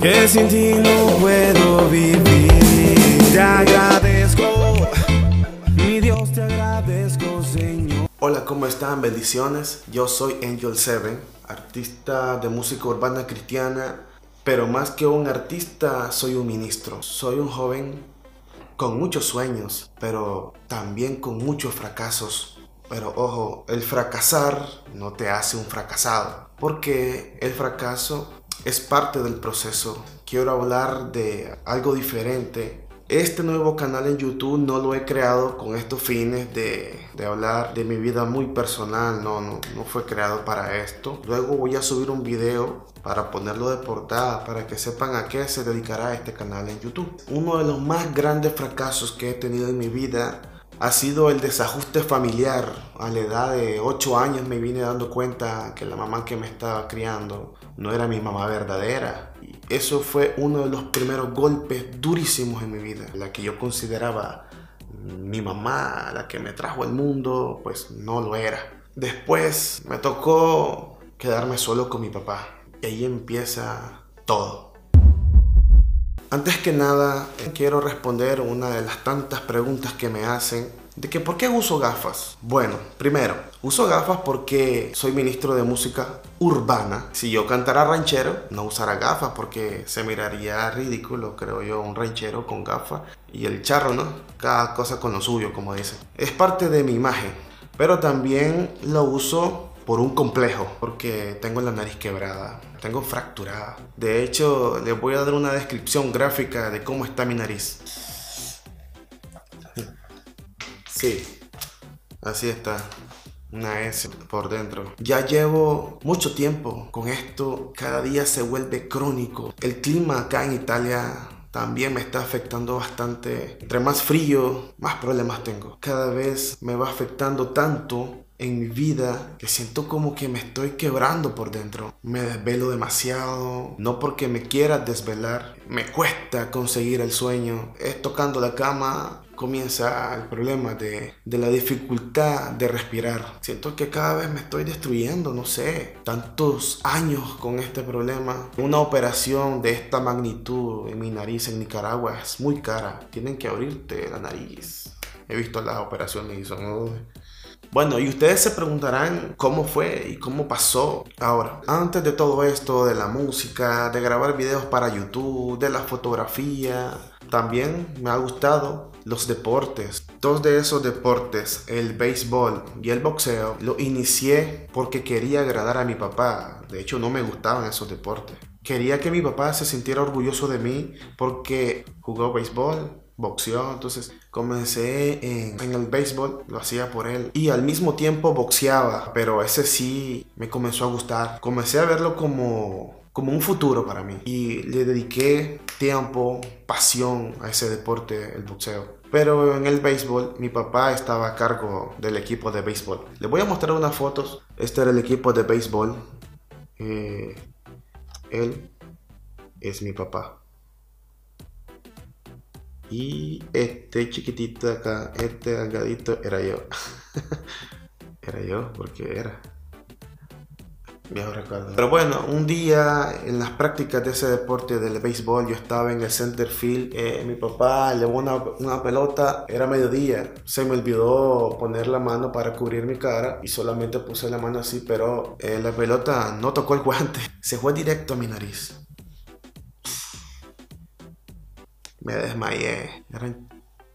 que sin ti no puedo vivir. Te agradezco, mi Dios, te agradezco, Señor. Hola, ¿cómo están? Bendiciones. Yo soy Angel Seven, artista de música urbana cristiana, pero más que un artista, soy un ministro. Soy un joven con muchos sueños, pero también con muchos fracasos. Pero ojo, el fracasar no te hace un fracasado, porque el fracaso es parte del proceso. Quiero hablar de algo diferente. Este nuevo canal en YouTube no lo he creado con estos fines de, de hablar de mi vida muy personal, no, no, no fue creado para esto. Luego voy a subir un video para ponerlo de portada, para que sepan a qué se dedicará este canal en YouTube. Uno de los más grandes fracasos que he tenido en mi vida ha sido el desajuste familiar. A la edad de 8 años me vine dando cuenta que la mamá que me estaba criando no era mi mamá verdadera. Y eso fue uno de los primeros golpes durísimos en mi vida. La que yo consideraba mi mamá, la que me trajo al mundo, pues no lo era. Después me tocó quedarme solo con mi papá. Y ahí empieza todo. Antes que nada, quiero responder una de las tantas preguntas que me hacen de que por qué uso gafas. Bueno, primero, uso gafas porque soy ministro de música urbana. Si yo cantara ranchero, no usara gafas porque se miraría ridículo, creo yo, un ranchero con gafas. Y el charro, ¿no? Cada cosa con lo suyo, como dicen. Es parte de mi imagen. Pero también lo uso por un complejo, porque tengo la nariz quebrada, tengo fracturada. De hecho, les voy a dar una descripción gráfica de cómo está mi nariz. Sí, así está. Una S por dentro. Ya llevo mucho tiempo con esto. Cada día se vuelve crónico. El clima acá en Italia también me está afectando bastante. Entre más frío, más problemas tengo. Cada vez me va afectando tanto en mi vida que siento como que me estoy quebrando por dentro. Me desvelo demasiado, no porque me quiera desvelar, me cuesta conseguir el sueño. Es tocando la cama comienza el problema de, de, la dificultad de respirar. Siento que cada vez me estoy destruyendo, no sé, tantos años con este problema. Una operación de esta magnitud en mi nariz en Nicaragua es muy cara. Tienen que abrirte la nariz. He visto las operaciones y son... Bueno, y ustedes se preguntarán cómo fue y cómo pasó. Ahora, antes de todo esto, de la música, de grabar videos para YouTube, de la fotografía, también me ha gustado los deportes. Dos de esos deportes, el béisbol y el boxeo, lo inicié porque quería agradar a mi papá. De hecho, no me gustaban esos deportes. Quería que mi papá se sintiera orgulloso de mí porque jugó béisbol, boxeó, entonces comencé en, el béisbol, lo hacía por él y al mismo tiempo boxeaba, pero ese sí me comenzó a gustar. Comencé a verlo como como un futuro para mí y le dediqué tiempo, pasión a ese deporte, el boxeo. Pero en el béisbol, mi papá estaba a cargo del equipo de béisbol. Les voy a mostrar unas fotos. Este era el equipo de béisbol. Eh, él es mi papá. Y este chiquitito acá, este delgadito, era yo. era yo, porque era. Viejo recuerdo. Pero bueno, un día en las prácticas de ese deporte del béisbol, yo estaba en el center field. Eh, mi papá llevó una, una, pelota, era mediodía. Se me olvidó poner la mano para cubrir mi cara y solamente puse la mano así, pero eh, la pelota no tocó el guante. Se fue directo a mi nariz. Me desmayé. Eran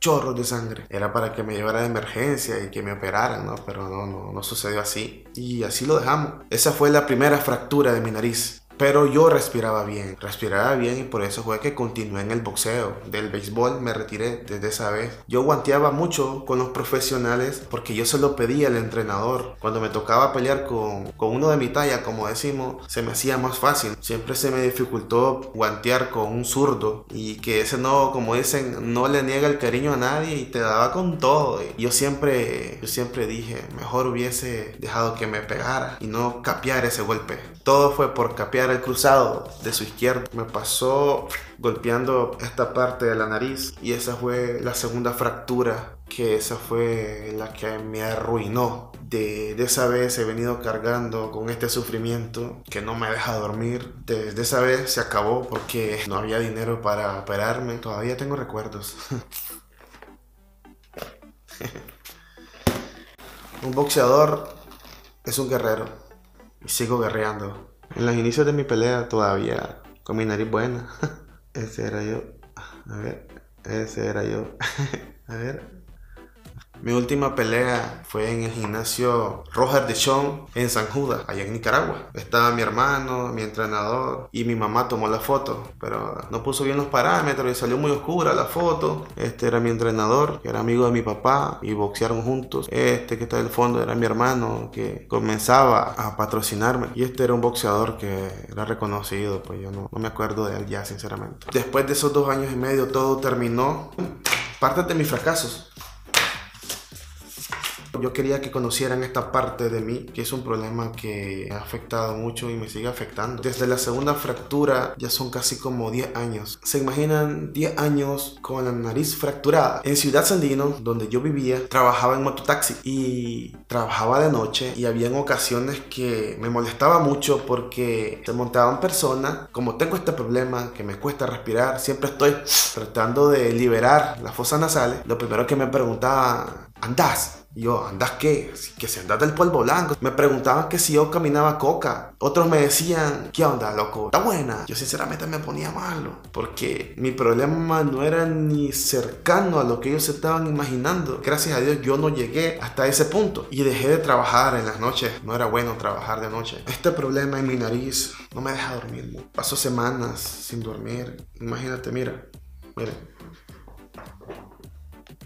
chorros de sangre. Era para que me llevara de emergencia y que me operaran, ¿no? Pero no, no, no sucedió así. Y así lo dejamos. Esa fue la primera fractura de mi nariz. Pero yo respiraba bien, respiraba bien y por eso fue que continué en el boxeo. Del béisbol me retiré desde esa vez. Yo guanteaba mucho con los profesionales porque yo se lo pedía al entrenador. Cuando me tocaba pelear con, con uno de mi talla, como decimos, se me hacía más fácil. Siempre se me dificultó guantear con un zurdo y que ese no, como dicen, no le niega el cariño a nadie y te daba con todo. Yo siempre, yo siempre dije, mejor hubiese dejado que me pegara y no capear ese golpe. Todo fue por capear era el cruzado de su izquierda. Me pasó golpeando esta parte de la nariz y esa fue la segunda fractura que esa fue la que me arruinó. De, de, esa vez he venido cargando con este sufrimiento que no me deja dormir. Desde esa vez se acabó porque no había dinero para operarme. Todavía tengo recuerdos. un boxeador es un guerrero y sigo guerreando. En los inicios de mi pelea todavía con mi nariz buena. ese era yo. A ver, ese era yo. A ver, mi última pelea fue en el gimnasio Roger de en San Judas, allá en Nicaragua. Estaba mi hermano, mi entrenador y mi mamá tomó la foto, pero no puso bien los parámetros y salió muy oscura la foto. Este era mi entrenador, que era amigo de mi papá y boxearon juntos. Este que está en el fondo era mi hermano que comenzaba a patrocinarme y este era un boxeador que era reconocido, pues yo no me acuerdo de él ya sinceramente. Después de esos dos años y medio todo terminó. Parte de mis fracasos yo quería que conocieran esta parte de mí, que es un problema que me ha afectado mucho y me sigue afectando. Desde la segunda fractura ya son casi como 10 años. ¿Se imaginan 10 años con la nariz fracturada? En Ciudad Sandino, donde yo vivía, trabajaba en mototaxi y trabajaba de noche y había ocasiones que me molestaba mucho porque se montaban personas, como tengo este problema que me cuesta respirar, siempre estoy tratando de liberar las fosas nasales, lo primero que me preguntaba, ¿andás? Y yo, ¿andas qué? Que se andas del polvo blanco. Me preguntaban que si yo caminaba coca. Otros me decían, ¿qué onda, loco? ¿Está buena? Yo sinceramente me ponía malo. Porque mi problema no era ni cercano a lo que ellos estaban imaginando. Gracias a Dios yo no llegué hasta ese punto. Y dejé de trabajar en las noches. No era bueno trabajar de noche. Este problema en mi nariz no me deja dormir. Paso semanas sin dormir. Imagínate, mira. Mira.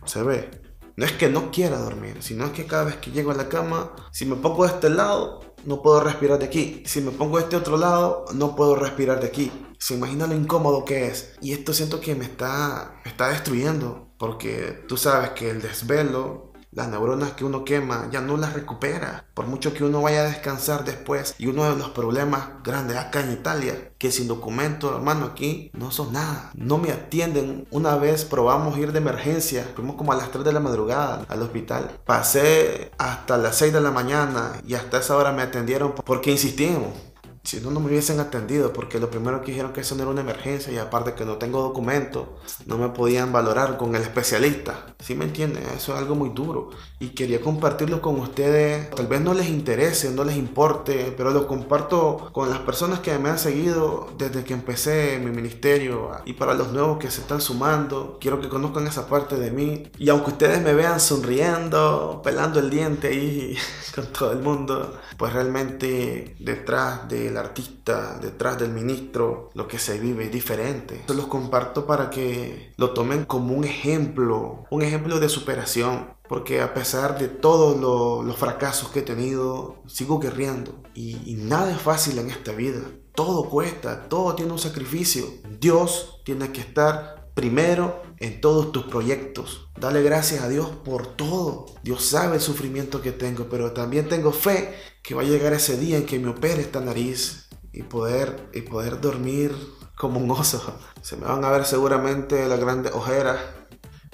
Se ve. No es que no quiera dormir, sino es que cada vez que llego a la cama, si me pongo de este lado, no puedo respirar de aquí. Si me pongo de este otro lado, no puedo respirar de aquí. Se imagina lo incómodo que es. Y esto siento que me está, me está destruyendo. Porque tú sabes que el desvelo las neuronas que uno quema ya no las recupera. Por mucho que uno vaya a descansar después. Y uno de los problemas grandes acá en Italia, que sin documento, hermano, aquí no son nada. No me atienden. Una vez probamos ir de emergencia. Fuimos como a las 3 de la madrugada al hospital. Pasé hasta las 6 de la mañana y hasta esa hora me atendieron porque insistimos si no, no me hubiesen atendido, porque lo primero que dijeron que eso no era una emergencia y aparte que no tengo documento, no me podían valorar con el especialista. ¿Sí me entienden? Eso es algo muy duro y quería compartirlo con ustedes. Tal vez no les interese, no les importe, pero lo comparto con las personas que me han seguido desde que empecé mi ministerio y para los nuevos que se están sumando. Quiero que conozcan esa parte de mí y aunque ustedes me vean sonriendo, pelando el diente ahí con todo el mundo, pues realmente detrás de artista, detrás del ministro, lo que se vive es diferente. Se los comparto para que lo tomen como un ejemplo, un ejemplo de superación. Porque a pesar de todos los fracasos que he tenido, sigo guerreando. y nada es fácil en esta vida. Todo cuesta, todo tiene un sacrificio. Dios tiene que estar primero en todos tus proyectos. Dale gracias a Dios por todo. Dios sabe el sufrimiento que tengo, pero también tengo fe que va a llegar ese día en que me opere esta nariz y poder, y poder dormir como un oso. Se me van a ver seguramente las grandes ojeras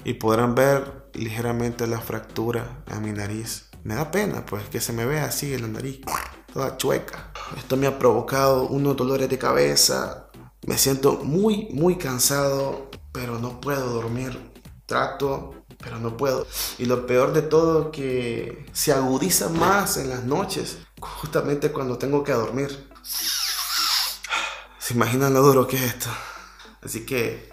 y podrán ver ligeramente la fractura en mi nariz. Me da pena pues que se me vea así en la nariz, toda chueca. Esto me ha provocado unos dolores de cabeza. Me siento muy, muy cansado pero no puedo dormir. Trato, pero no puedo. Y lo peor de todo que se agudiza más en las noches, justamente cuando tengo que dormir. ¿Se imaginan lo duro que es esto? Así que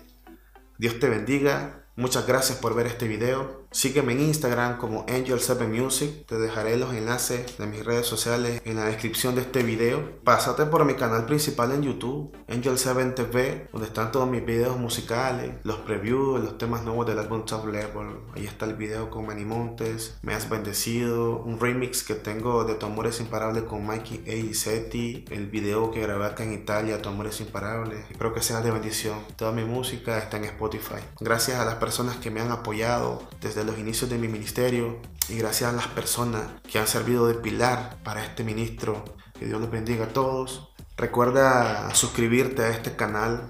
Dios te bendiga. Muchas gracias por ver este video. Sígueme en Instagram como Angel7Music. Te dejaré los enlaces de mis redes sociales en la descripción de este video. Pásate por mi canal principal en YouTube, Angel7TV, donde están todos mis videos musicales, los previews, los temas nuevos del álbum Top Level. Ahí está el video con Manny Montes, Me Has Bendecido, un remix que tengo de Tu Amor es Imparable con Mikey A. y Seti, el video que grabé acá en Italia, Tu Amor es Imparable. Espero que sea de bendición. Toda mi música está en Spotify. Gracias a las personas que me han apoyado desde desde los inicios de mi ministerio y gracias a las personas que han servido de pilar para este ministro. Que Dios los bendiga a todos. Recuerda suscribirte a este canal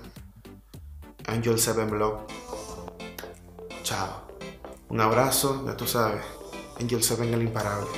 Angel 7 Blog. Chao. Un abrazo, ya tú sabes. Angel 7 el imparable.